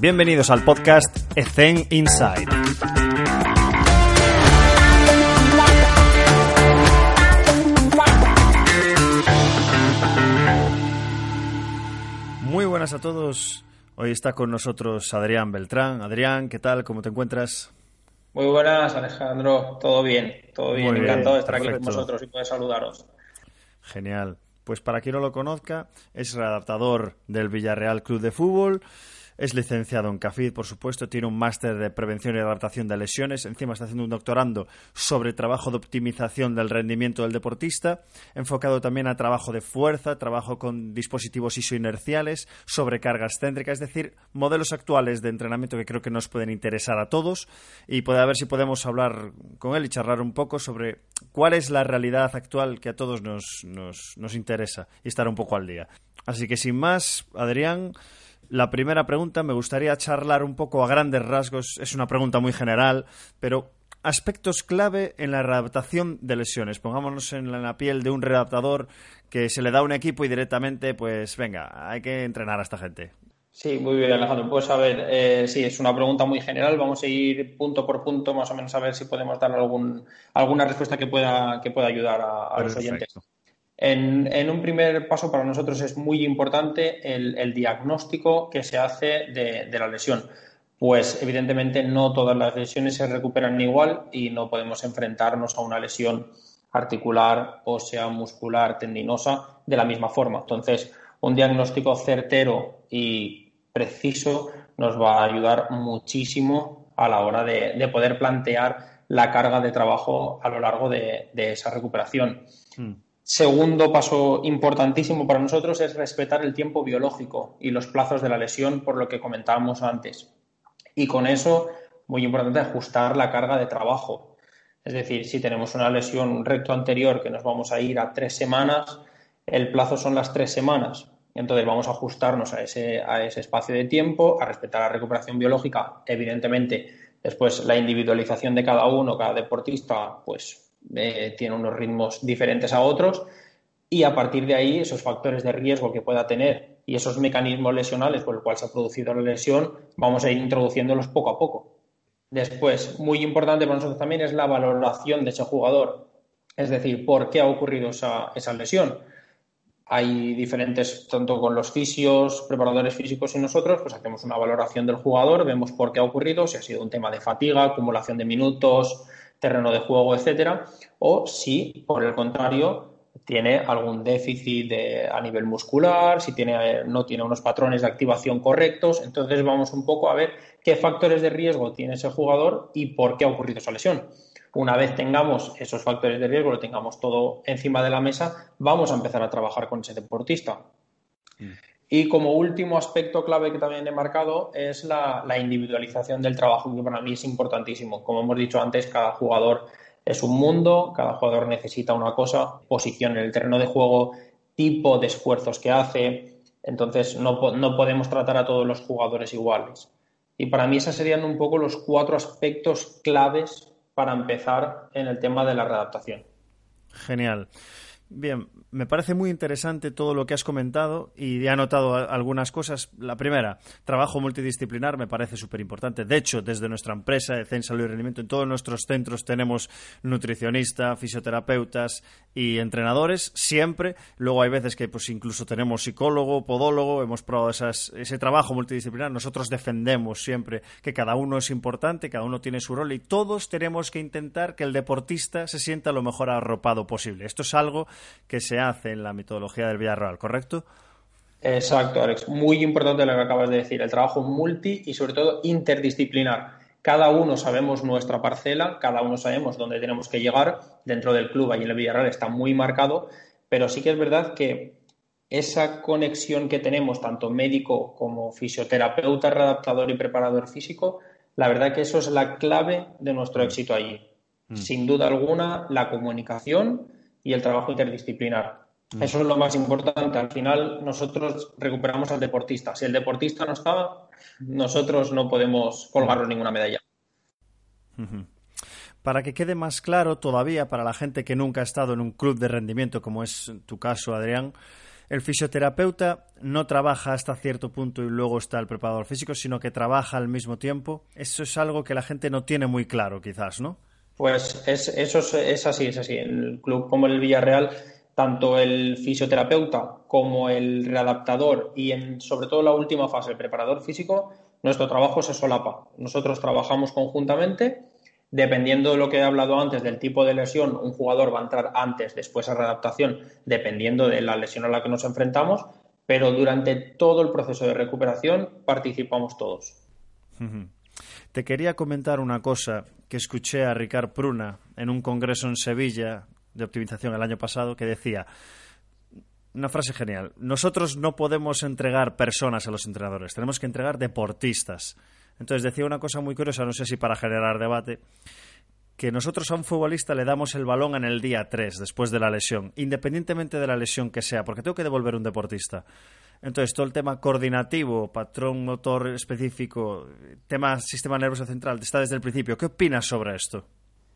Bienvenidos al podcast Ethen Inside. Muy buenas a todos. Hoy está con nosotros Adrián Beltrán. Adrián, ¿qué tal? ¿Cómo te encuentras? Muy buenas, Alejandro. Todo bien, todo bien. Encantado de estar aquí con vosotros y poder saludaros. Genial. Pues para quien no lo conozca, es redactador del Villarreal Club de Fútbol. Es licenciado en CAFID, por supuesto, tiene un máster de prevención y adaptación de lesiones, encima está haciendo un doctorando sobre trabajo de optimización del rendimiento del deportista, enfocado también a trabajo de fuerza, trabajo con dispositivos isoinerciales, sobre cargas céntricas, es decir, modelos actuales de entrenamiento que creo que nos pueden interesar a todos y puede ver si podemos hablar con él y charlar un poco sobre cuál es la realidad actual que a todos nos, nos, nos interesa y estar un poco al día. Así que sin más, Adrián, la primera pregunta me gustaría charlar un poco a grandes rasgos, es una pregunta muy general, pero aspectos clave en la readaptación de lesiones. Pongámonos en la piel de un readaptador que se le da un equipo y directamente, pues venga, hay que entrenar a esta gente. Sí, muy bien, Alejandro. Pues a ver, eh, sí, es una pregunta muy general. Vamos a ir punto por punto, más o menos, a ver si podemos dar algún, alguna respuesta que pueda, que pueda ayudar a, los oyentes. En, un primer paso para nosotros es muy importante el, diagnóstico que se hace de, la lesión. Pues evidentemente no todas las lesiones se recuperan igual y no podemos enfrentarnos a una lesión articular, ósea, muscular, tendinosa de la misma forma. Entonces, un diagnóstico certero y preciso nos va a ayudar muchísimo a la hora de, poder plantear la carga de trabajo a lo largo de, esa recuperación. Mm. Segundo paso importantísimo para nosotros es respetar el tiempo biológico y los plazos de la lesión, por lo que comentábamos antes. Y con eso, muy importante, ajustar la carga de trabajo. Es decir, si tenemos una lesión recto anterior que nos vamos a ir a tres semanas, el plazo son las tres semanas. Entonces vamos a ajustarnos a ese, a ese espacio de tiempo, a respetar la recuperación biológica. Evidentemente, después la individualización de cada uno, cada deportista, pues eh, tiene unos ritmos diferentes a otros y a partir de ahí esos factores de riesgo que pueda tener y esos mecanismos lesionales por los cuales se ha producido la lesión, vamos a ir introduciéndolos poco a poco. Después, muy importante para nosotros también es la valoración de ese jugador, es decir, por qué ha ocurrido esa, esa lesión. Hay diferentes, tanto con los fisios, preparadores físicos y nosotros, pues hacemos una valoración del jugador, vemos por qué ha ocurrido, si ha sido un tema de fatiga, acumulación de minutos, terreno de juego, etcétera, o si, por el contrario, tiene algún déficit a nivel muscular, si tiene, no tiene unos patrones de activación correctos. Entonces vamos un poco a ver qué factores de riesgo tiene ese jugador y por qué ha ocurrido esa lesión. Una vez tengamos esos factores de riesgo, lo tengamos todo encima de la mesa, vamos a empezar a trabajar con ese deportista. Y como último aspecto clave que también he marcado es la, individualización del trabajo, que para mí es importantísimo. Como hemos dicho antes, cada jugador es un mundo, cada jugador necesita una cosa, posición en el terreno de juego, tipo de esfuerzos que hace. Entonces, no, no podemos tratar a todos los jugadores iguales. Y para mí esos serían un poco los cuatro aspectos claves para empezar en el tema de la readaptación. Genial. Bien, me parece muy interesante todo lo que has comentado y he anotado algunas cosas. La primera, trabajo multidisciplinar me parece súper importante. De hecho, desde nuestra empresa de Zen Salud y Rendimiento, en todos nuestros centros tenemos nutricionistas, fisioterapeutas y entrenadores, siempre. Luego hay veces que pues incluso tenemos psicólogo, podólogo, hemos probado ese trabajo multidisciplinar. Nosotros defendemos siempre que cada uno es importante, cada uno tiene su rol y todos tenemos que intentar que el deportista se sienta lo mejor arropado posible. Esto es algo que se hace en la metodología del Villarreal, ¿correcto? Exacto, Alex. Muy importante lo que acabas de decir, el trabajo multi y sobre todo interdisciplinar. Cada uno sabemos nuestra parcela, cada uno sabemos dónde tenemos que llegar. Dentro del club, ahí en el Villarreal, está muy marcado, pero sí que es verdad que esa conexión que tenemos, tanto médico como fisioterapeuta, readaptador y preparador físico, la verdad que eso es la clave de nuestro éxito allí. Mm. Sin duda alguna, la comunicación y el trabajo interdisciplinar. Mm. Eso es lo más importante. Al final nosotros recuperamos al deportista. Si el deportista no está, nosotros no podemos colgarnos ninguna medalla. Para que quede más claro todavía para la gente que nunca ha estado en un club de rendimiento, como es tu caso, Adrián, El fisioterapeuta no trabaja hasta cierto punto y luego está el preparador físico, sino que trabaja al mismo tiempo. Eso es algo que la gente no tiene muy claro, quizás, ¿no? Pues es, eso es, así, es así. En el club como el Villarreal, tanto el fisioterapeuta como el readaptador y en, sobre todo la última fase, el preparador físico, nuestro trabajo se solapa. Nosotros trabajamos conjuntamente Dependiendo de lo que he hablado antes del tipo de lesión, un jugador va a entrar antes, después a readaptación, dependiendo de la lesión a la que nos enfrentamos, pero durante todo el proceso de recuperación participamos todos. Te quería comentar una cosa que escuché a Ricard Pruna en un congreso en Sevilla de optimización el año pasado que decía una frase genial. Nosotros no podemos entregar personas a los entrenadores, tenemos que entregar deportistas. Entonces decía una cosa muy curiosa, no sé si para generar debate, que nosotros a un futbolista le damos el balón en el día 3, después de la lesión, independientemente de la lesión que sea, porque tengo que devolver un deportista. Entonces, todo el tema coordinativo, patrón motor específico, tema sistema nervioso central, está desde el principio. ¿Qué opinas sobre esto?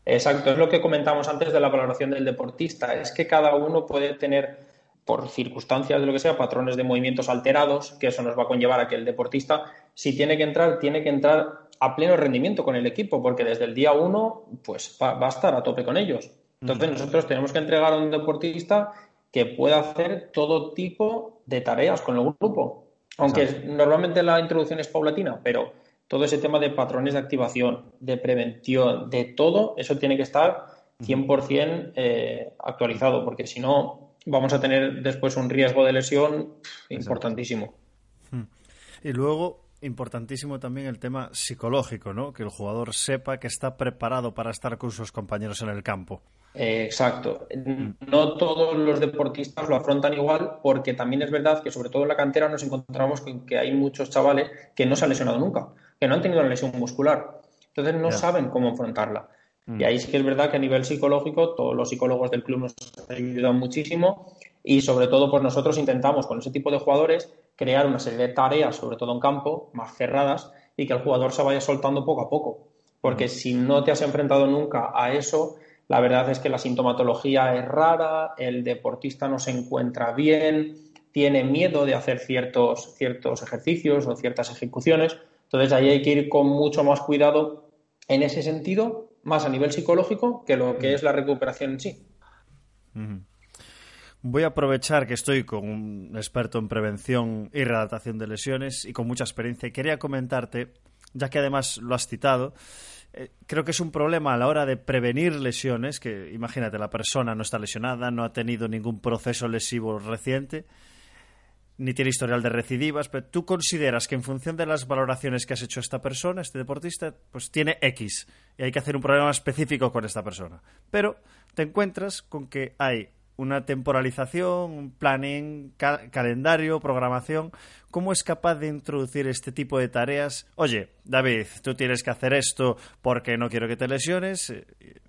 Exacto, es lo que comentamos antes de la valoración del deportista. Es que cada uno puede tener por circunstancias de lo que sea, patrones de movimientos alterados, que eso nos va a conllevar a que el deportista, si tiene que entrar, tiene que entrar a pleno rendimiento con el equipo, porque desde el día uno, pues va, a estar a tope con ellos. Entonces, nosotros tenemos que entregar a un deportista que pueda hacer todo tipo de tareas con el grupo. Aunque normalmente la introducción es paulatina, pero todo ese tema de patrones de activación, de prevención, de todo, eso tiene que estar 100% eh, actualizado, porque si no, vamos a tener después un riesgo de lesión importantísimo. Hmm. Y luego, importantísimo también el tema psicológico, ¿no? Que el jugador sepa que está preparado para estar con sus compañeros en el campo. Eh, exacto. Hmm. No todos los deportistas lo afrontan igual porque también es verdad que sobre todo en la cantera nos encontramos con que hay muchos chavales que no se han lesionado nunca, que no han tenido una lesión muscular. Entonces no saben cómo afrontarla. Y ahí sí que es verdad que a nivel psicológico todos los psicólogos del club nos ayudan muchísimo y sobre todo pues nosotros intentamos con ese tipo de jugadores crear una serie de tareas, sobre todo en campo, más cerradas y que el jugador se vaya soltando poco a poco. Porque si no te has enfrentado nunca a eso, la verdad es que la sintomatología es rara, el deportista no se encuentra bien, tiene miedo de hacer ciertos, ciertos ejercicios o ciertas ejecuciones. Entonces ahí hay que ir con mucho más cuidado en ese sentido más a nivel psicológico que lo que es la recuperación en sí. Voy a aprovechar que estoy con un experto en prevención y readaptación de lesiones y con mucha experiencia quería comentarte, ya que además lo has citado, eh, creo que es un problema a la hora de prevenir lesiones, que imagínate, la persona no está lesionada, no ha tenido ningún proceso lesivo reciente ni tiene historial de recidivas, pero tú consideras que en función de las valoraciones que has hecho esta persona, este deportista, pues tiene X y hay que hacer un programa específico con esta persona. Pero te encuentras con que hay una temporalización, un planning, calendario, programación. ¿Cómo es capaz de introducir este tipo de tareas? Oye, David, tú tienes que hacer esto porque no quiero que te lesiones.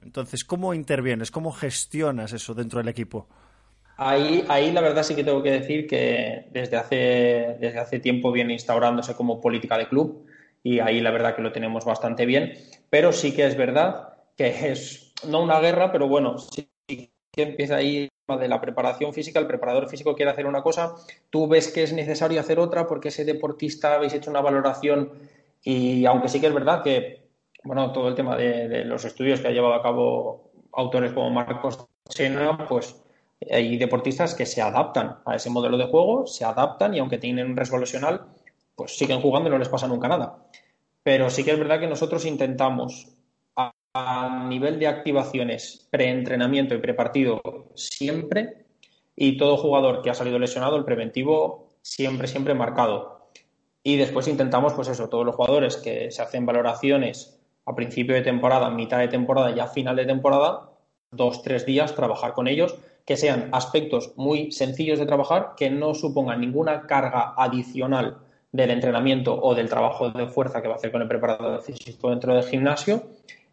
Entonces, ¿cómo intervienes? ¿Cómo gestionas eso dentro del equipo? Ahí, ahí la verdad sí que tengo que decir que desde hace, desde hace tiempo viene instaurándose como política de club y ahí la verdad que lo tenemos bastante bien, pero sí que es verdad que es no una guerra, pero bueno, sí que empieza ahí de la preparación física, el preparador físico quiere hacer una cosa, tú ves que es necesario hacer otra porque ese deportista habéis hecho una valoración y aunque sí que es verdad que, bueno, todo el tema de, los estudios que ha llevado a cabo autores como Marcos Chena, pues hay deportistas que se adaptan a ese modelo de juego, se adaptan y aunque tienen un riesgo lesional, pues siguen jugando y no les pasa nunca nada. Pero sí que es verdad que nosotros intentamos a, nivel de activaciones, preentrenamiento y prepartido siempre y todo jugador que ha salido lesionado, el preventivo siempre, siempre marcado. Y después intentamos, pues eso, todos los jugadores que se hacen valoraciones a principio de temporada, mitad de temporada y a final de temporada, dos, tres días, trabajar con ellos que sean aspectos muy sencillos de trabajar, que no supongan ninguna carga adicional del entrenamiento o del trabajo de fuerza que va a hacer con el preparador físico dentro del gimnasio.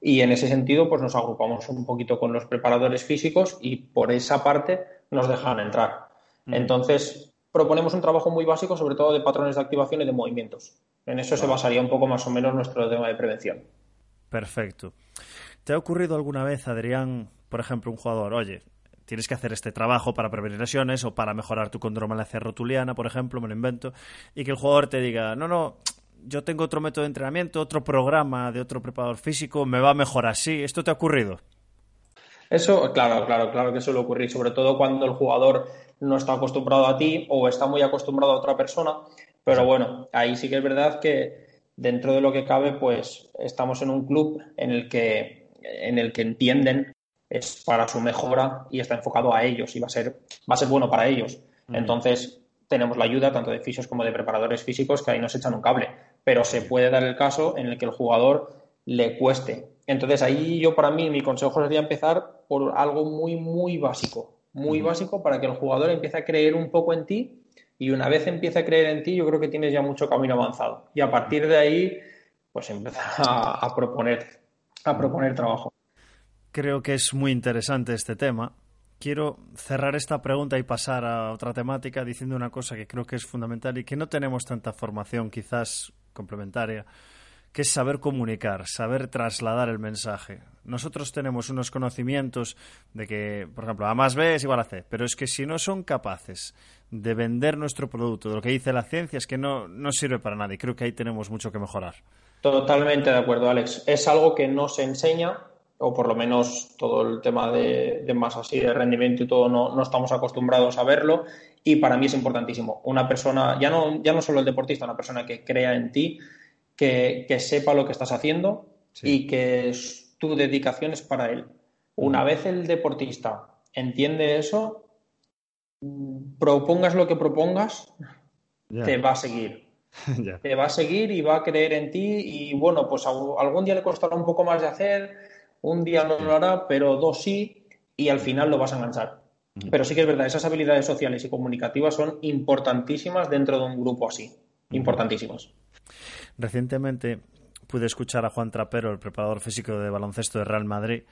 Y en ese sentido, pues nos agrupamos un poquito con los preparadores físicos y por esa parte nos dejan entrar. Mm. Entonces, proponemos un trabajo muy básico, sobre todo de patrones de activación y de movimientos. En eso se basaría un poco más o menos nuestro tema de prevención. Perfecto. ¿Te ha ocurrido alguna vez, Adrián, por ejemplo, un jugador, oye, tienes que hacer este trabajo para prevenir lesiones o para mejorar tu condromalacia rotuliana, por ejemplo, me lo invento, y que el jugador te diga, no, no, yo tengo otro método de entrenamiento, otro programa de otro preparador físico, me va mejor así. ¿Esto te ha ocurrido? Eso, claro, claro, claro que suele ocurrir, sobre todo cuando el jugador no está acostumbrado a ti o está muy acostumbrado a otra persona. Pero bueno, ahí sí que es verdad que dentro de lo que cabe, pues estamos en un club en el que, en el que entienden es para su mejora y está enfocado a ellos y va a ser, va a ser bueno para ellos. Entonces, tenemos la ayuda tanto de fisios como de preparadores físicos que ahí nos echan un cable. Pero se puede dar el caso en el que el jugador le cueste. Entonces, ahí yo para mí, mi consejo sería empezar por algo muy, muy básico. Muy básico para que el jugador empiece a creer un poco en ti y una vez empiece a creer en ti, yo creo que tienes ya mucho camino avanzado. Y a partir de ahí, pues empezar a, proponer, a proponer trabajo. Creo que es muy interesante este tema. Quiero cerrar esta pregunta y pasar a otra temática diciendo una cosa que creo que es fundamental y que no tenemos tanta formación quizás complementaria que es saber comunicar, saber trasladar el mensaje. Nosotros tenemos unos conocimientos de que, por ejemplo, A más B es igual a C, pero es que si no son capaces de vender nuestro producto, de lo que dice la ciencia, es que no, no sirve para nada y creo que ahí tenemos mucho que mejorar. Totalmente de acuerdo, Alex. Es algo que no se enseña, o por lo menos todo el tema de, de más así, de rendimiento y todo, no, no, estamos acostumbrados a verlo. Y para mí es importantísimo. Una persona, ya no, ya no solo el deportista, una persona que crea en ti, que, sepa lo que estás haciendo y que tu dedicación es para él. Una vez el deportista entiende eso, propongas lo que propongas, te va a seguir. Te va a seguir y va a creer en ti y bueno, pues algún día le costará un poco más de hacer, un día no lo hará, pero dos sí y al final lo vas a enganchar. Pero sí que es verdad, esas habilidades sociales y comunicativas son importantísimas dentro de un grupo así, importantísimas. Recientemente pude escuchar a Juan Trapero, el preparador físico de baloncesto de Real Madrid,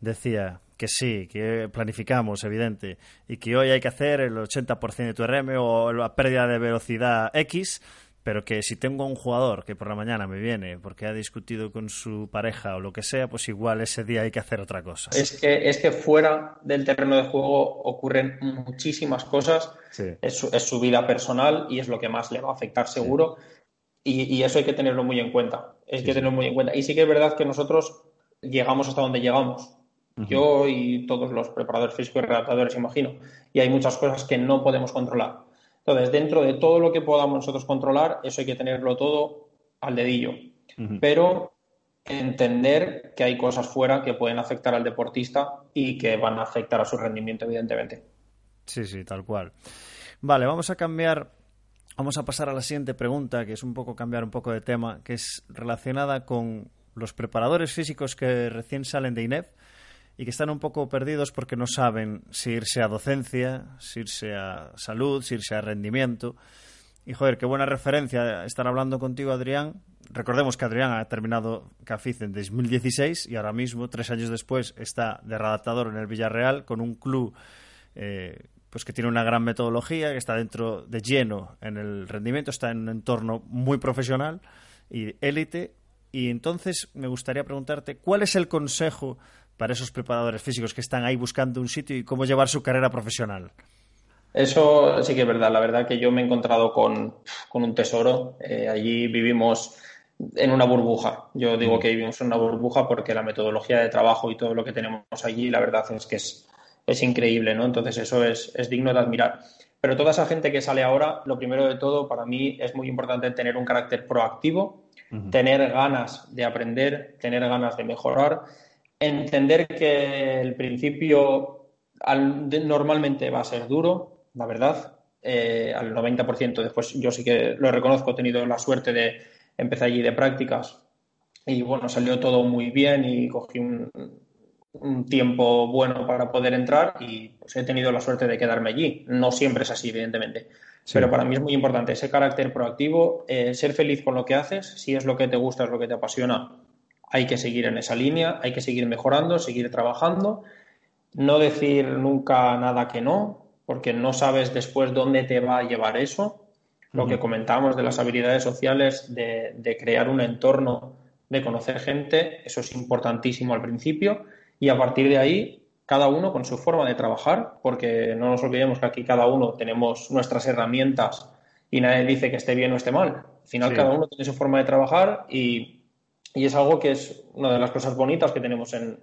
decía que sí, que planificamos, evidente, y que hoy hay que hacer el 80% de tu RM o la pérdida de velocidad X, pero que si tengo un jugador que por la mañana me viene porque ha discutido con su pareja o lo que sea, pues igual ese día hay que hacer otra cosa. Es que, es que fuera del terreno de juego ocurren muchísimas cosas, es, su, vida personal y es lo que más le va a afectar seguro. Y, eso hay que tenerlo muy en cuenta. Hay que tenerlo muy en cuenta. Y sí que es verdad que nosotros llegamos hasta donde llegamos. Yo y todos los preparadores físicos y redactadores, imagino. Y hay muchas cosas que no podemos controlar. Entonces, dentro de todo lo que podamos nosotros controlar, eso hay que tenerlo todo al dedillo. Pero entender que hay cosas fuera que pueden afectar al deportista y que van a afectar a su rendimiento, evidentemente. Sí, sí, tal cual. Vale, vamos a cambiar Vamos a pasar a la siguiente pregunta, que es un poco cambiar un poco de tema, que es relacionada con los preparadores físicos que recién salen de INEF y que están un poco perdidos porque no saben si irse a docencia, si irse a salud, si irse a rendimiento. Y joder, qué buena referencia estar hablando contigo, Adrián. Recordemos que Adrián ha terminado CAFIZ en 2016 y ahora mismo, tres años después, está de redactador en el Villarreal con un club eh, pues que tiene una gran metodología, que está dentro de lleno en el rendimiento, está en un entorno muy profesional y élite. Y entonces me gustaría preguntarte, ¿cuál es el consejo para esos preparadores físicos que están ahí buscando un sitio y cómo llevar su carrera profesional? Eso sí que es verdad. La verdad que yo me he encontrado con, un tesoro. Eh, allí vivimos en una burbuja. Yo digo que vivimos en una burbuja porque la metodología de trabajo y todo lo que tenemos allí, la verdad es que es es increíble, ¿no? Entonces eso es, digno de admirar. Pero toda esa gente que sale ahora, lo primero de todo, para mí es muy importante tener un carácter proactivo, tener ganas de aprender, tener ganas de mejorar, entender que el principio normalmente va a ser duro, la verdad, eh, al 90%. Después yo sí que lo reconozco, he tenido la suerte de empezar allí de prácticas y bueno, salió todo muy bien y cogí un, un tiempo bueno para poder entrar y pues, he tenido la suerte de quedarme allí. No siempre es así, evidentemente. Pero para mí es muy importante ese carácter proactivo, eh, ser feliz con lo que haces, si es lo que te gusta, es lo que te apasiona, hay que seguir en esa línea, hay que seguir mejorando, seguir trabajando, no decir nunca nada que no, porque no sabes después dónde te va a llevar eso. Lo que comentamos de las habilidades sociales, de, de crear un entorno, de conocer gente, eso es importantísimo al principio y a partir de ahí cada uno con su forma de trabajar, porque no nos olvidemos que aquí cada uno tenemos nuestras herramientas y nadie dice que esté bien o esté mal. Al final cada uno tiene su forma de trabajar y, es algo que es una de las cosas bonitas que tenemos en,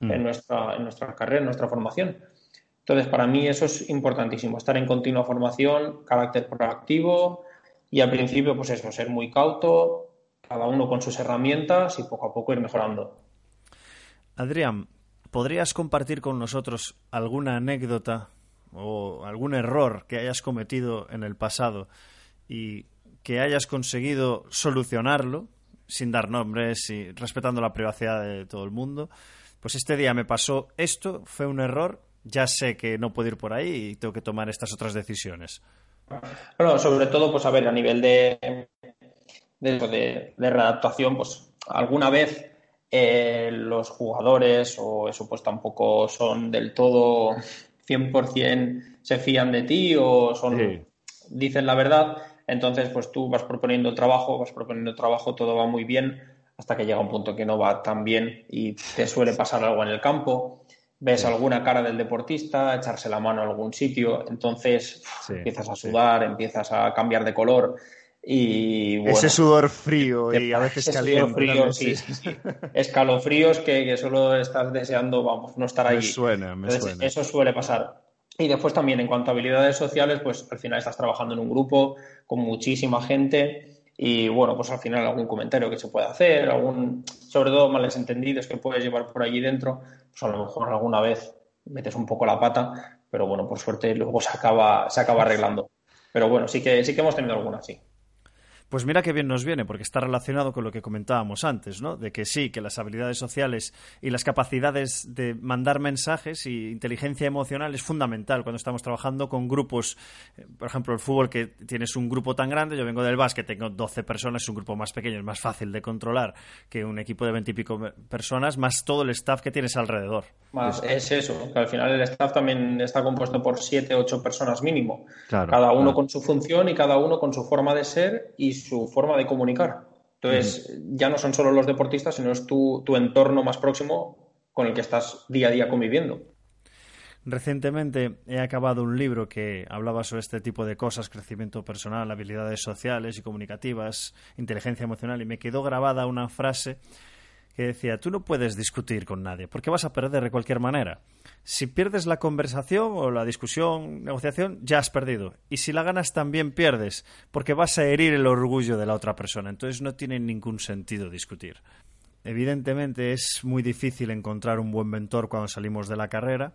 mm. en, nuestra, en nuestra carrera, en nuestra formación. Entonces, para mí eso es importantísimo, estar en continua formación, carácter proactivo y al principio, pues eso, ser muy cauto, cada uno con sus herramientas y poco a poco ir mejorando. Adrián, ¿podrías compartir con nosotros alguna anécdota o algún error que hayas cometido en el pasado y que hayas conseguido solucionarlo sin dar nombres y respetando la privacidad de todo el mundo? Pues este día me pasó esto, fue un error ya sé que no puedo ir por ahí y tengo que tomar estas otras decisiones. Bueno, sobre todo, pues a ver, a nivel de, de, readaptación, pues alguna vez eh, los jugadores, o eso pues tampoco son del todo 100% se fían de ti o son dicen la verdad, entonces pues tú vas proponiendo trabajo, vas proponiendo trabajo, todo va muy bien hasta que llega un punto que no va tan bien y te suele pasar algo en el campo ves alguna cara del deportista, echarse la mano a algún sitio, entonces empiezas a sudar, empiezas a cambiar de color y ese sudor frío y a veces caliente. Frío, sí, Escalofríos que, solo estás deseando, vamos, no estar ahí. Me suena, me suena. Eso suele pasar. Y después también en cuanto a habilidades sociales, pues al final estás trabajando en un grupo con muchísima gente y bueno, pues al final algún comentario que se puede hacer, algún, sobre todo males entendidos que puedes llevar por allí dentro, pues a lo mejor alguna vez metes un poco la pata, pero bueno, por suerte luego se acaba, se acaba arreglando. Pero bueno, sí que, sí que hemos tenido alguna, sí. Pues mira qué bien nos viene, porque está relacionado con lo que comentábamos antes, ¿no? De que sí, que las habilidades sociales y las capacidades de mandar mensajes y inteligencia emocional es fundamental cuando estamos trabajando con grupos, eh, por ejemplo, el fútbol que tienes un grupo tan grande, yo vengo del básquet, tengo 12 personas, es un grupo más pequeño, es más fácil de controlar que un equipo de 20 y pico personas, más todo el staff que tienes alrededor. Más es eso, que al final el staff también está compuesto por 7, 8 personas mínimo, cada uno con su función y cada uno con su forma de ser y su forma de comunicar. Entonces, ya no son solo los deportistas, sino es tu, tu entorno más próximo con el que estás día a día conviviendo. Recientemente he acabado un libro que hablaba sobre este tipo de cosas, crecimiento personal, habilidades sociales y comunicativas, inteligencia emocional, y me quedó grabada una frase que decía, tú no puedes discutir con nadie, porque vas a perder de cualquier manera. Si pierdes la conversación o la discusión, negociación, ya has perdido. Y si la ganas también pierdes, porque vas a herir el orgullo de la otra persona. Entonces no tiene ningún sentido discutir. Evidentemente es muy difícil encontrar un buen mentor cuando salimos de la carrera.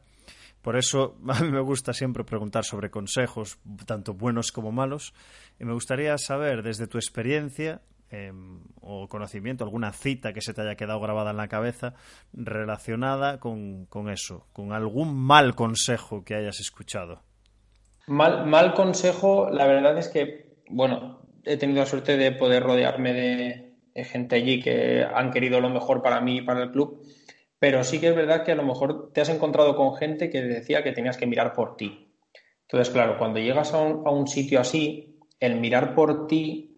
Por eso a mí me gusta siempre preguntar sobre consejos, tanto buenos como malos. Y me gustaría saber, desde tu experiencia, Em, o conocimiento, alguna cita que se te haya quedado grabada en la cabeza relacionada con, eso, con algún mal consejo que hayas escuchado. Mal, mal consejo, la verdad es que, bueno, he tenido la suerte de poder rodearme de, gente allí que han querido lo mejor para mí y para el club, pero sí que es verdad que a lo mejor te has encontrado con gente que decía que tenías que mirar por ti. Entonces, claro, cuando llegas a un sitio así, el mirar por ti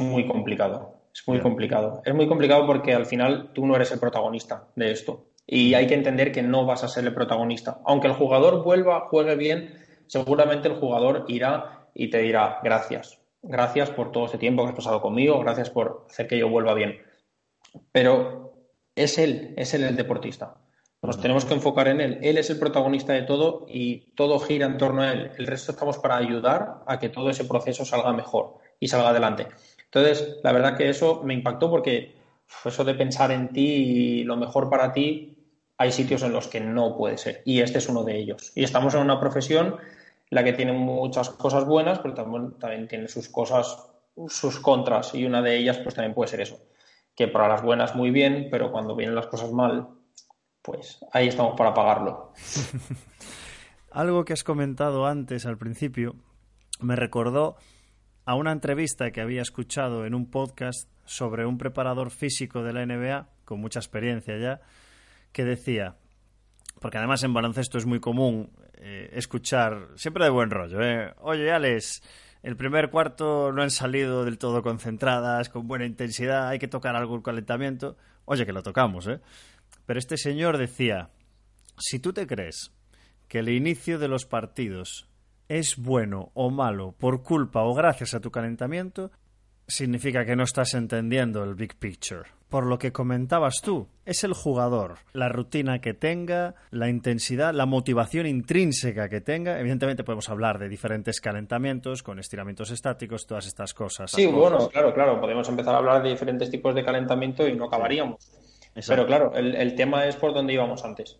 muy complicado. Es muy complicado. Es muy complicado porque al final tú no eres el protagonista de esto. Y hay que entender que no vas a ser el protagonista. Aunque el jugador vuelva, juegue bien, seguramente el jugador irá y te dirá gracias. Gracias por todo este tiempo que has pasado conmigo, gracias por hacer que yo vuelva bien. Pero es él, es él el deportista. Nos tenemos que enfocar en él. Él es el protagonista de todo y todo gira en torno a él. El resto estamos para ayudar a que todo ese proceso salga mejor y salga adelante. Entonces, la verdad que eso me impactó porque eso de pensar en ti y lo mejor para ti, hay sitios en los que no puede ser. Y este es uno de ellos. Y estamos en una profesión la que tiene muchas cosas buenas, pero también, tiene sus cosas, sus contras. Y una de ellas, pues también puede ser eso. Que para las buenas muy bien, pero cuando vienen las cosas mal, pues ahí estamos para pagarlo. Algo que has comentado antes al principio me recordó a una entrevista que había escuchado en un podcast sobre un preparador físico de la NBA, con mucha experiencia ya, que decía, porque además en baloncesto es muy común eh, escuchar, siempre de buen rollo, ¿eh? oye Alex, el primer cuarto no han salido del todo concentradas, con buena intensidad, hay que tocar algún calentamiento, oye que lo tocamos, ¿eh? Pero este señor decía, si tú te crees que el inicio de los partidos es bueno o malo por culpa o gracias a tu calentamiento, significa que no estás entendiendo el big picture. Por lo que comentabas tú, es el jugador, la rutina que tenga, la intensidad, la motivación intrínseca que tenga. Evidentemente podemos hablar de diferentes calentamientos, con estiramientos estáticos, todas estas cosas. Sí, bueno, claro, claro, podemos empezar a hablar de diferentes tipos de calentamiento y no acabaríamos. Pero claro, el, tema es por dónde íbamos antes.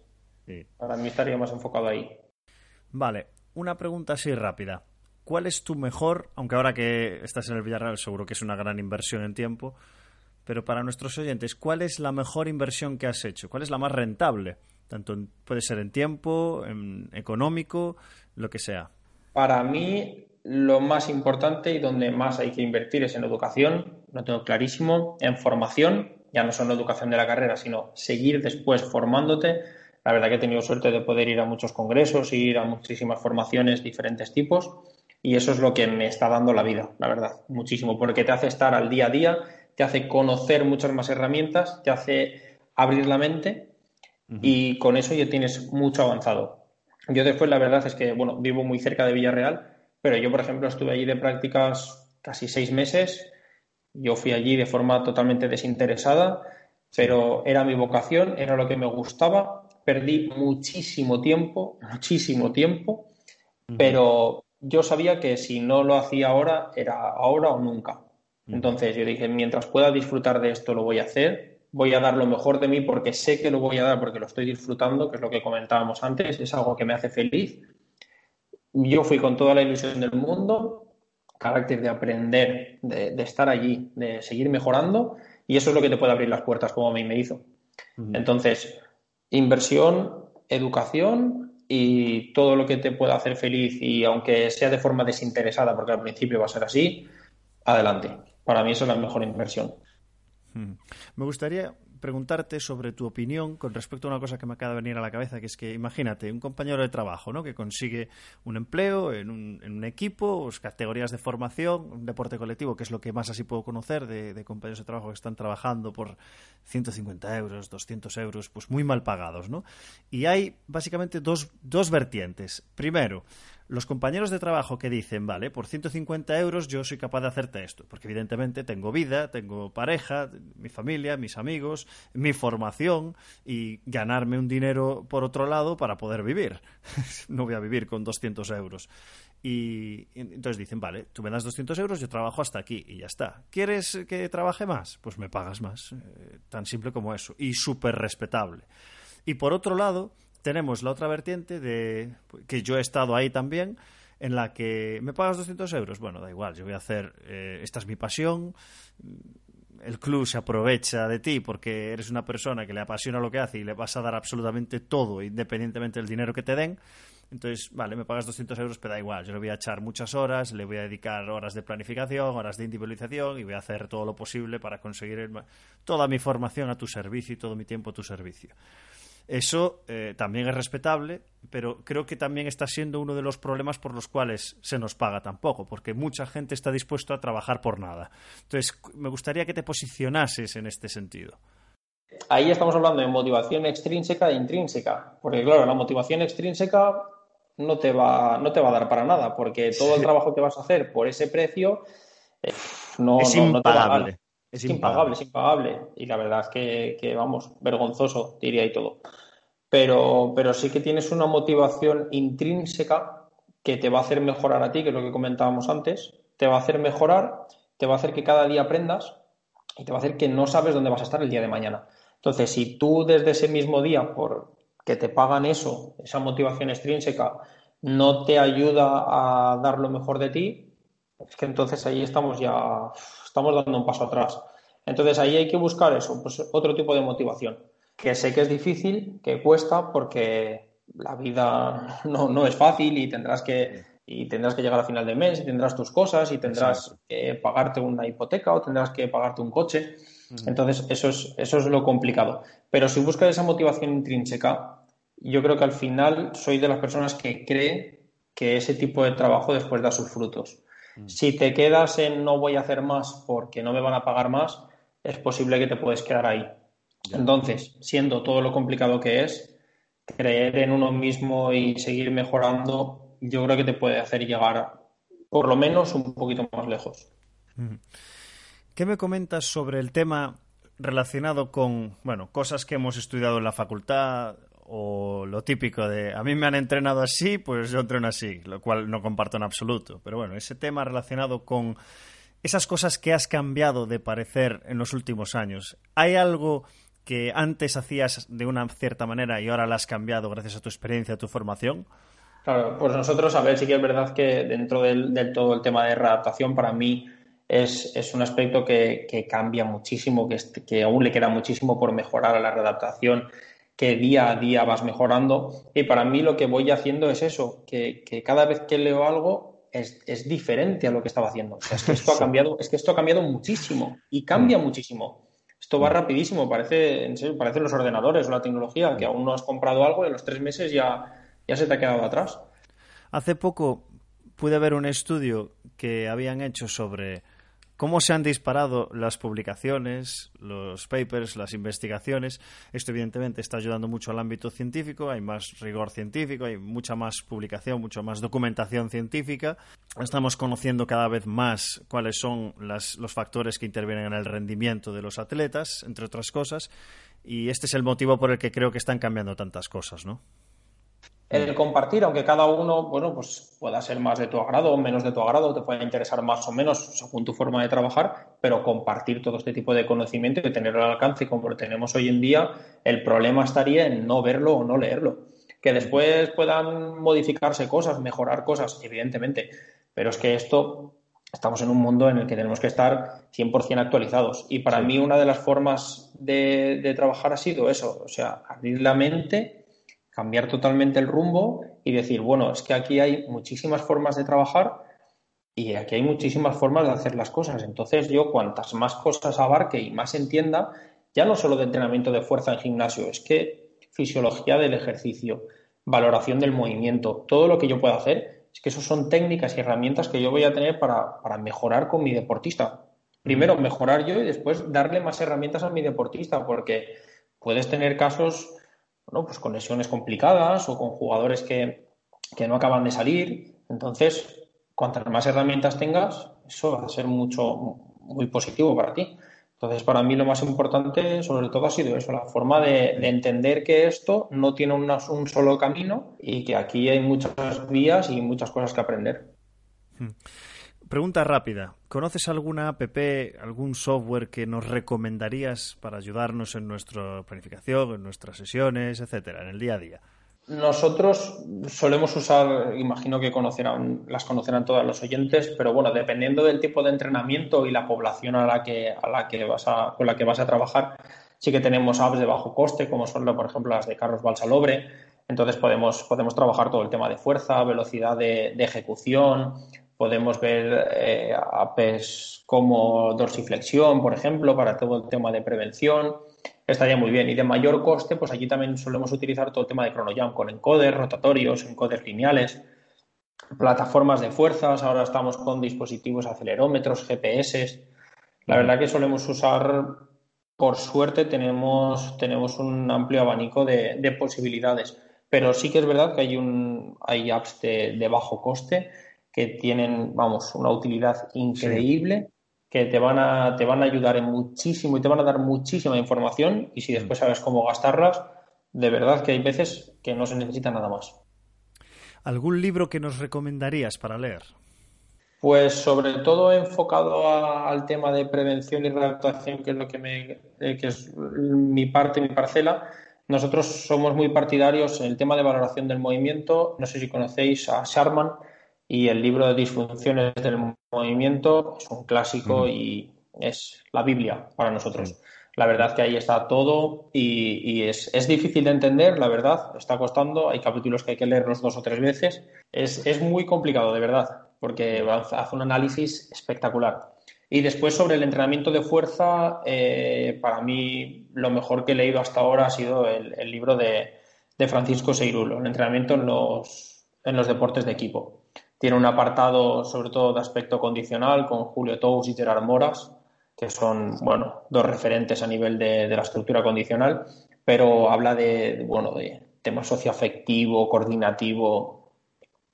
Para mí estaría más enfocado ahí. Vale, una pregunta así rápida. ¿Cuál es tu mejor, aunque ahora que estás en el Villarreal seguro que es una gran inversión en tiempo, pero para nuestros oyentes, ¿cuál es la mejor inversión que has hecho? ¿Cuál es la más rentable? Tanto puede ser en tiempo, en económico, lo que sea. Para mí, lo más importante y donde más hay que invertir es en educación, lo tengo clarísimo, en formación, ya no solo educación de la carrera, sino seguir después formándote. La verdad que he tenido suerte de poder ir a muchos congresos, ir a muchísimas formaciones, diferentes tipos, y eso es lo que me está dando la vida, la verdad, muchísimo, porque te hace estar al día a día, te hace conocer muchas más herramientas, te hace abrir la mente y con eso ya tienes mucho avanzado. Yo después la verdad es que, bueno, vivo muy cerca de Villarreal, pero yo, por ejemplo, estuve allí de prácticas casi seis meses. Yo fui allí de forma totalmente desinteresada, pero era mi vocación, era lo que me gustaba. Perdí muchísimo tiempo, muchísimo tiempo, pero yo sabía que si no lo hacía ahora, era ahora o nunca. Entonces yo dije, mientras pueda disfrutar de esto, lo voy a hacer. Voy a dar lo mejor de mí porque sé que lo voy a dar porque lo estoy disfrutando, que es lo que comentábamos antes, es algo que me hace feliz. Yo fui con toda la ilusión del mundo, carácter de aprender, de, estar allí, de seguir mejorando, y eso es lo que te puede abrir las puertas, como a mí me hizo. Entonces, inversión, educación y todo lo que te pueda hacer feliz y aunque sea de forma desinteresada, porque al principio va a ser así, adelante. Para mí eso es la mejor inversión. Me gustaría preguntarte sobre tu opinión con respecto a una cosa que me acaba de venir a la cabeza, que es que imagínate un compañero de trabajo ¿no? que consigue un empleo en un, en un equipo, pues, categorías de formación, un deporte colectivo, que es lo que más así puedo conocer de, de, compañeros de trabajo que están trabajando por 150 euros, 200 euros, pues muy mal pagados. ¿no? Y hay básicamente dos, dos vertientes. Primero, los compañeros de trabajo que dicen, vale, por 150 euros yo soy capaz de hacerte esto, porque evidentemente tengo vida, tengo pareja, mi familia, mis amigos, mi formación y ganarme un dinero por otro lado para poder vivir. no voy a vivir con 200 euros. Y entonces dicen, vale, tú me das 200 euros, yo trabajo hasta aquí y ya está. ¿Quieres que trabaje más? Pues me pagas más. Eh, tan simple como eso. Y súper respetable. Y por otro lado, tenemos la otra vertiente de que yo he estado ahí también en la que me pagas 200 euros bueno da igual yo voy a hacer eh, esta es mi pasión el club se aprovecha de ti porque eres una persona que le apasiona lo que hace y le vas a dar absolutamente todo independientemente del dinero que te den entonces, vale, me pagas 200 euros, pero da igual. Yo le voy a echar muchas horas, le voy a dedicar horas de planificación, horas de individualización y voy a hacer todo lo posible para conseguir toda mi formación a tu servicio y todo mi tiempo a tu servicio. Eso eh, también es respetable, pero creo que también está siendo uno de los problemas por los cuales se nos paga tampoco, porque mucha gente está dispuesta a trabajar por nada. Entonces, me gustaría que te posicionases en este sentido. Ahí estamos hablando de motivación extrínseca e intrínseca, porque claro, la motivación extrínseca no te va, no te va a dar para nada, porque todo el trabajo que vas a hacer por ese precio eh, no, es no, te va a es, impagable, es impagable. Y la verdad es que, vamos, vergonzoso, diría y todo. Pero, pero sí que tienes una motivación intrínseca que te va a hacer mejorar a ti, que es lo que comentábamos antes. Te va a hacer mejorar, te va a hacer que cada día aprendas y te va a hacer que no sabes dónde vas a estar el día de mañana. Entonces, si tú desde ese mismo día, por que te pagan eso, esa motivación extrínseca, no te ayuda a dar lo mejor de ti, es que entonces ahí estamos ya estamos dando un paso atrás. Entonces ahí hay que buscar eso, pues otro tipo de motivación, que sé que es difícil, que cuesta, porque la vida no, es fácil y tendrás que y tendrás que llegar al final del mes y tendrás tus cosas y tendrás que pagarte una hipoteca o tendrás que pagarte un coche. Entonces, eso es, eso es lo complicado. Pero si buscas esa motivación intrínseca, yo creo que al final soy de las personas que cree que ese tipo de trabajo después da sus frutos. Mm. Si te quedas en no voy a hacer más porque no me van a pagar más, es posible que te puedes quedar ahí. Entonces, siendo todo lo complicado que es, creer en uno mismo y seguir mejorando, yo creo que te puede hacer llegar por lo menos un poquito más lejos. ¿Qué me comentas sobre el tema relacionado con, bueno, cosas que hemos estudiado en la facultad o lo típico de a mí me han entrenado así, pues yo entreno así, lo cual no comparto en absoluto. Pero bueno, ese tema relacionado con esas cosas que has cambiado de parecer en los últimos años. ¿Hay algo que antes hacías de una cierta manera y ahora la has cambiado gracias a tu experiencia, a tu formación? Claro, pues nosotros, a ver, sí que es verdad que dentro del, todo el tema de readaptación, para mí es, un aspecto que, cambia muchísimo, que, que aún le queda muchísimo por mejorar a la readaptación, que día a día vas mejorando. Y para mí lo que voy haciendo es eso, que, cada vez que leo algo es, diferente a lo que estaba haciendo. es que esto ha cambiado, es que esto ha cambiado muchísimo y cambia mm. muchísimo. Esto va mm. rapidísimo, parece, en serio, parece los ordenadores o la tecnología, que aún no has comprado algo y en los tres meses ya, ya se te ha quedado atrás. Hace poco pude ver un estudio que habían hecho sobre cómo se han disparado las publicaciones, los papers, las investigaciones. Esto evidentemente está ayudando mucho al ámbito científico, hay más rigor científico, hay mucha más publicación, mucha más documentación científica. Estamos conociendo cada vez más cuáles son los factores que intervienen en el rendimiento de los atletas, entre otras cosas, y este es el motivo por el que creo que están cambiando tantas cosas, ¿no? El compartir, aunque cada uno, bueno, pues pueda ser más de tu agrado o menos de tu agrado, te pueda interesar más o menos según tu forma de trabajar, pero compartir todo este tipo de conocimiento y tenerlo al alcance como lo tenemos hoy en día, el problema estaría en no verlo o no leerlo. Que después puedan modificarse cosas, mejorar cosas, evidentemente, pero es que esto estamos en un mundo en el que tenemos que estar 100% actualizados. Y para mí una de las formas de, de trabajar ha sido eso, o sea, abrir la mente cambiar totalmente el rumbo y decir, bueno, es que aquí hay muchísimas formas de trabajar y aquí hay muchísimas formas de hacer las cosas. Entonces yo cuantas más cosas abarque y más entienda, ya no solo de entrenamiento de fuerza en gimnasio, es que fisiología del ejercicio, valoración del movimiento, todo lo que yo pueda hacer, es que eso son técnicas y herramientas que yo voy a tener para, para mejorar con mi deportista. Primero mejorar yo y después darle más herramientas a mi deportista, porque puedes tener casos bueno, pues con lesiones complicadas o con jugadores que, no acaban de salir. Entonces, cuantas más herramientas tengas, eso va a ser mucho, muy positivo para ti. Entonces, para mí lo más importante, sobre todo, ha sido eso, la forma de, entender que esto no tiene un solo camino y que aquí hay muchas vías y muchas cosas que aprender. Hmm. Pregunta rápida. ¿Conoces alguna app, algún software que nos recomendarías para ayudarnos en nuestra planificación, en nuestras sesiones, etcétera, en el día a día? Nosotros solemos usar, imagino que conocerán, las conocerán todos los oyentes, pero bueno, dependiendo del tipo de entrenamiento y la población a la que, a la que vas con la que vas a trabajar, sí que tenemos apps de bajo coste, como son, por ejemplo, las de Carlos Balsalobre. Entonces podemos, podemos trabajar todo el tema de fuerza, velocidad de ejecución, Podemos ver eh, apps como dorsiflexión, por ejemplo, para todo el tema de prevención. Estaría muy bien. Y de mayor coste, pues aquí también solemos utilizar todo el tema de ChronoJam con encoders rotatorios, encoders lineales, plataformas de fuerzas. Ahora estamos con dispositivos acelerómetros, GPS. La verdad que solemos usar, por suerte, tenemos, tenemos un amplio abanico de, posibilidades. Pero sí que es verdad que hay, un, hay apps de bajo coste que tienen, vamos, una utilidad increíble, que te van, a, te van a ayudar en muchísimo y te van a dar muchísima información y si después sabes cómo gastarlas, de verdad que hay veces que no se necesita nada más. ¿Algún libro que nos recomendarías para leer? Pues sobre todo enfocado al tema de prevención y readaptación, que es lo que me, eh, que es mi parte, mi parcela. Nosotros somos muy partidarios en el tema de valoración del movimiento. No sé si conocéis a Sharman, y el libro de disfunciones del movimiento es un clásico y es la Biblia para nosotros. La verdad que ahí está todo y, es, difícil de entender, la verdad, está costando, hay capítulos que hay que leerlos dos o tres veces. Es, muy complicado, de verdad, porque hace un análisis espectacular. Y después sobre el entrenamiento de fuerza, eh, para mí lo mejor que he leído hasta ahora ha sido el, libro de, Francisco Seirulo, el entrenamiento en los, en los deportes de equipo. Tiene un apartado sobre todo de aspecto condicional con Julio Tous y Gerard Moras, que son bueno, dos referentes a nivel de, la estructura condicional, pero habla de, bueno, de, tema socioafectivo, coordinativo,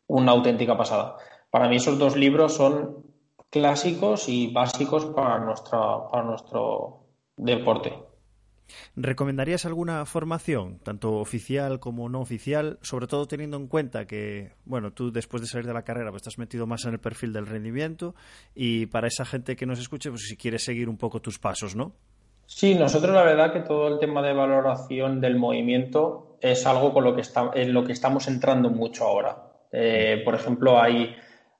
una auténtica pasada. Para mí esos dos libros son clásicos y básicos para, nuestra, para nuestro deporte. ¿Recomendarías alguna formación, tanto oficial como no oficial, sobre todo teniendo en cuenta que, bueno, tú después de salir de la carrera pues, estás metido más en el perfil del rendimiento y para esa gente que nos escuche, pues si quieres seguir un poco tus pasos, ¿no? Sí, nosotros la verdad que todo el tema de valoración del movimiento es algo con lo que está, en lo que estamos entrando mucho ahora. Eh, por ejemplo, hay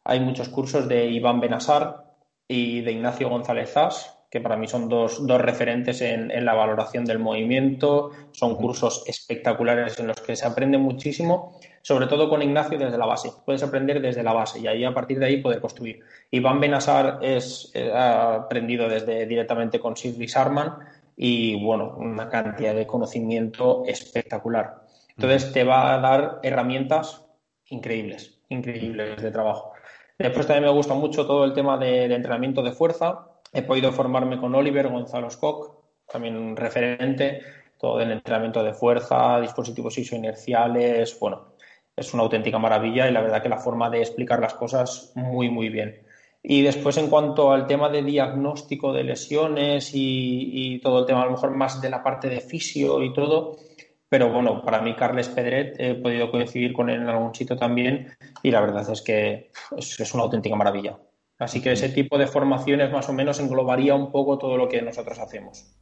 hay muchos cursos de Iván Benasar y de Ignacio González Zas, que para mí son dos, referentes en, la valoración del movimiento. Son cursos espectaculares en los que se aprende muchísimo, sobre todo con Ignacio desde la base. Puedes aprender desde la base y ahí a partir de ahí poder construir. Iván Benasar es, eh, ha aprendido desde directamente con Sidney Sarman y bueno, una cantidad de conocimiento espectacular. Entonces te va a dar herramientas increíbles, increíbles de trabajo. Después también me gusta mucho todo el tema de, entrenamiento de fuerza. He podido formarme con Oliver Gonzalo Koch, también un referente, todo el entrenamiento de fuerza, dispositivos isoinerciales, bueno, es una auténtica maravilla y la verdad que la forma de explicar las cosas muy, muy bien. Y después, en cuanto al tema de diagnóstico de lesiones y, y, todo el tema, a lo mejor más de la parte de fisio y todo, pero bueno, para mí Carles Pedret he podido coincidir con él en algún sitio también y la verdad es que es, una auténtica maravilla. Así que ese tipo de formaciones más o menos englobaría un poco todo lo que nosotros hacemos.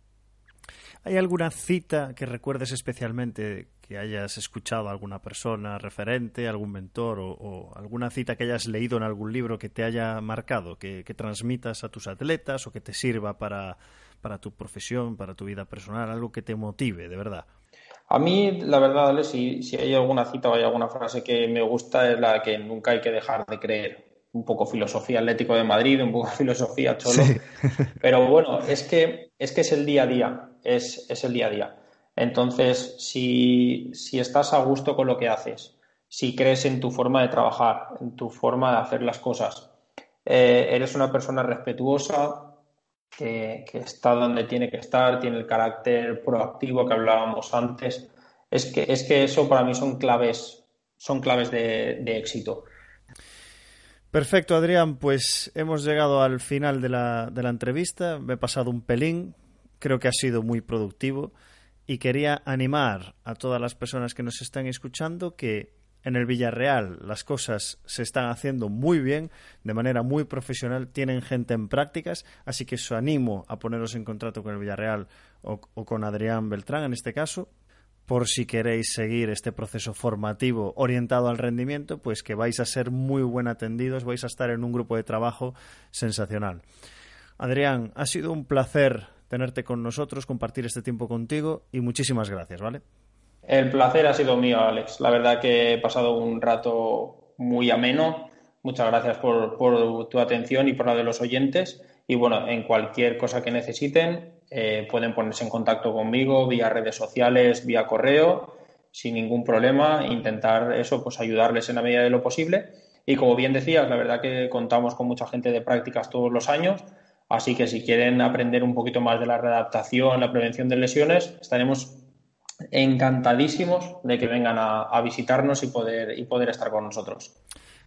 ¿Hay alguna cita que recuerdes especialmente que hayas escuchado a alguna persona referente, algún mentor o, alguna cita que hayas leído en algún libro que te haya marcado, que, transmitas a tus atletas o que te sirva para, para tu profesión, para tu vida personal, algo que te motive, de verdad? A mí, la verdad, Ale, si, si hay alguna cita o hay alguna frase que me gusta es la que nunca hay que dejar de creer. Un poco filosofía Atlético de Madrid, un poco filosofía Cholo. Pero bueno, es que, es que es el día a día, es, es el día a día. Entonces, si, si estás a gusto con lo que haces, si crees en tu forma de trabajar, en tu forma de hacer las cosas, eh, eres una persona respetuosa, que, está donde tiene que estar, tiene el carácter proactivo que hablábamos antes. Es que, es que eso para mí son claves, son claves de, éxito. Perfecto, Adrián. Pues hemos llegado al final de la, de la entrevista. Me he pasado un pelín. Creo que ha sido muy productivo. Y quería animar a todas las personas que nos están escuchando que en el Villarreal las cosas se están haciendo muy bien, de manera muy profesional, tienen gente en prácticas, así que os animo a poneros en contacto con el Villarreal o, con Adrián Beltrán en este caso, por si queréis seguir este proceso formativo orientado al rendimiento, pues que vais a ser muy buen atendidos, vais a estar en un grupo de trabajo sensacional. Adrián, ha sido un placer tenerte con nosotros, compartir este tiempo contigo y muchísimas gracias, ¿vale? El placer ha sido mío, Alex. La verdad que he pasado un rato muy ameno. Muchas gracias por, tu atención y por la de los oyentes. Y bueno, en cualquier cosa que necesiten, eh, pueden ponerse en contacto conmigo vía redes sociales, vía correo, sin ningún problema. Intentar eso, pues ayudarles en la medida de lo posible. Y como bien decías, la verdad que contamos con mucha gente de prácticas todos los años. Así que si quieren aprender un poquito más de la readaptación, la prevención de lesiones, estaremos encantadísimos de que vengan a, visitarnos y poder, y poder estar con nosotros.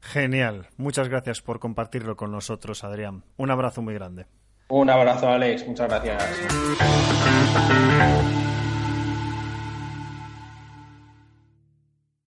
Genial. Muchas gracias por compartirlo con nosotros, Adrián. Un abrazo muy grande. Un abrazo, Alex. Muchas gracias.